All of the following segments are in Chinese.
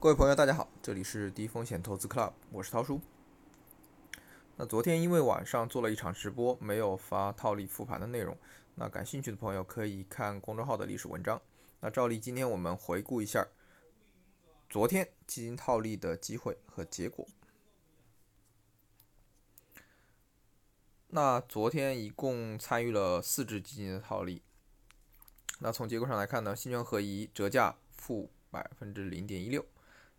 各位朋友，大家好，这里是低风险投资 Club，我是涛叔。那昨天因为晚上做了一场直播，没有发套利复盘的内容，那感兴趣的朋友可以看公众号的历史文章。那照例今天我们回顾一下昨天基金套利的机会和结果。那昨天一共参与了四只基金的套利。那从结果上来看呢，新泉合一折价负百分之零点一六。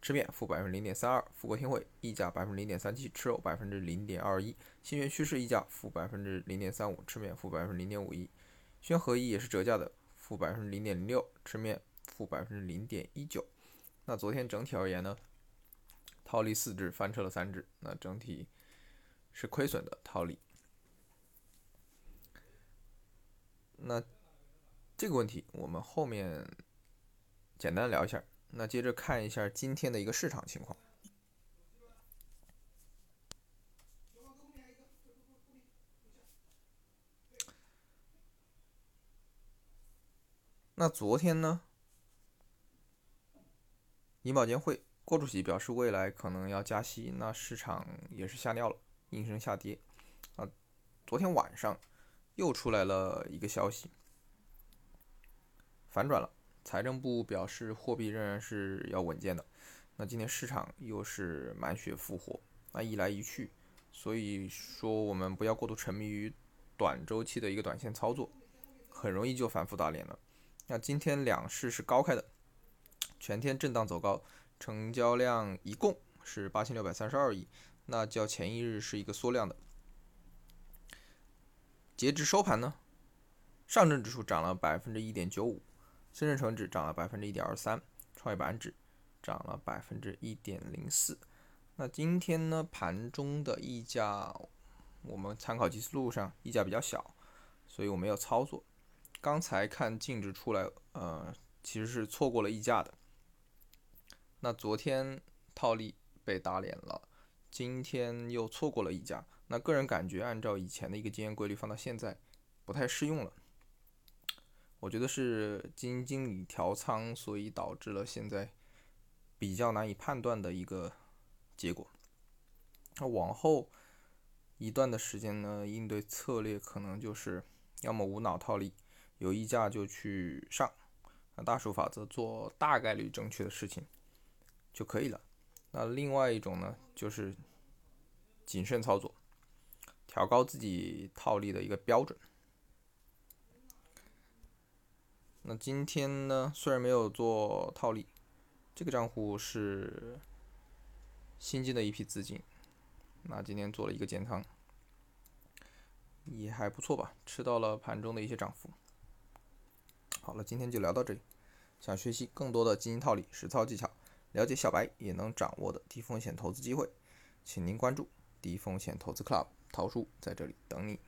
吃面负百分之零点三二，富国天惠溢价百分之零点三七，吃肉百分之零点二一，新源趋势溢价负百分之零点三五，吃面负百分之零点五一，轩合一也是折价的，负百分之零点零六，吃面负百分之零点一九。那昨天整体而言呢，套利四只翻车了三只，那整体是亏损的套利。那这个问题我们后面简单聊一下。那接着看一下今天的一个市场情况。那昨天呢，银保监会郭主席表示未来可能要加息，那市场也是吓尿了，应声下跌。啊，昨天晚上又出来了一个消息，反转了。财政部表示，货币仍然是要稳健的。那今天市场又是满血复活，那一来一去，所以说我们不要过度沉迷于短周期的一个短线操作，很容易就反复打脸了。那今天两市是高开的，全天震荡走高，成交量一共是八千六百三十二亿，那较前一日是一个缩量的。截至收盘呢，上证指数涨了百分之一点九五。深圳成指涨了百分之一点二三，创业板指涨了百分之一点零四。那今天呢，盘中的溢价，我们参考基思路上溢价比较小，所以我没有操作。刚才看净值出来，呃，其实是错过了溢价的。那昨天套利被打脸了，今天又错过了溢价。那个人感觉，按照以前的一个经验规律放到现在，不太适用了。我觉得是基金经理调仓，所以导致了现在比较难以判断的一个结果。那往后一段的时间呢，应对策略可能就是要么无脑套利，有溢价就去上，那大数法则做大概率正确的事情就可以了。那另外一种呢，就是谨慎操作，调高自己套利的一个标准。那今天呢，虽然没有做套利，这个账户是新进的一批资金，那今天做了一个减仓，也还不错吧，吃到了盘中的一些涨幅。好了，今天就聊到这里。想学习更多的基金套利实操技巧，了解小白也能掌握的低风险投资机会，请您关注低风险投资 Club，桃叔在这里等你。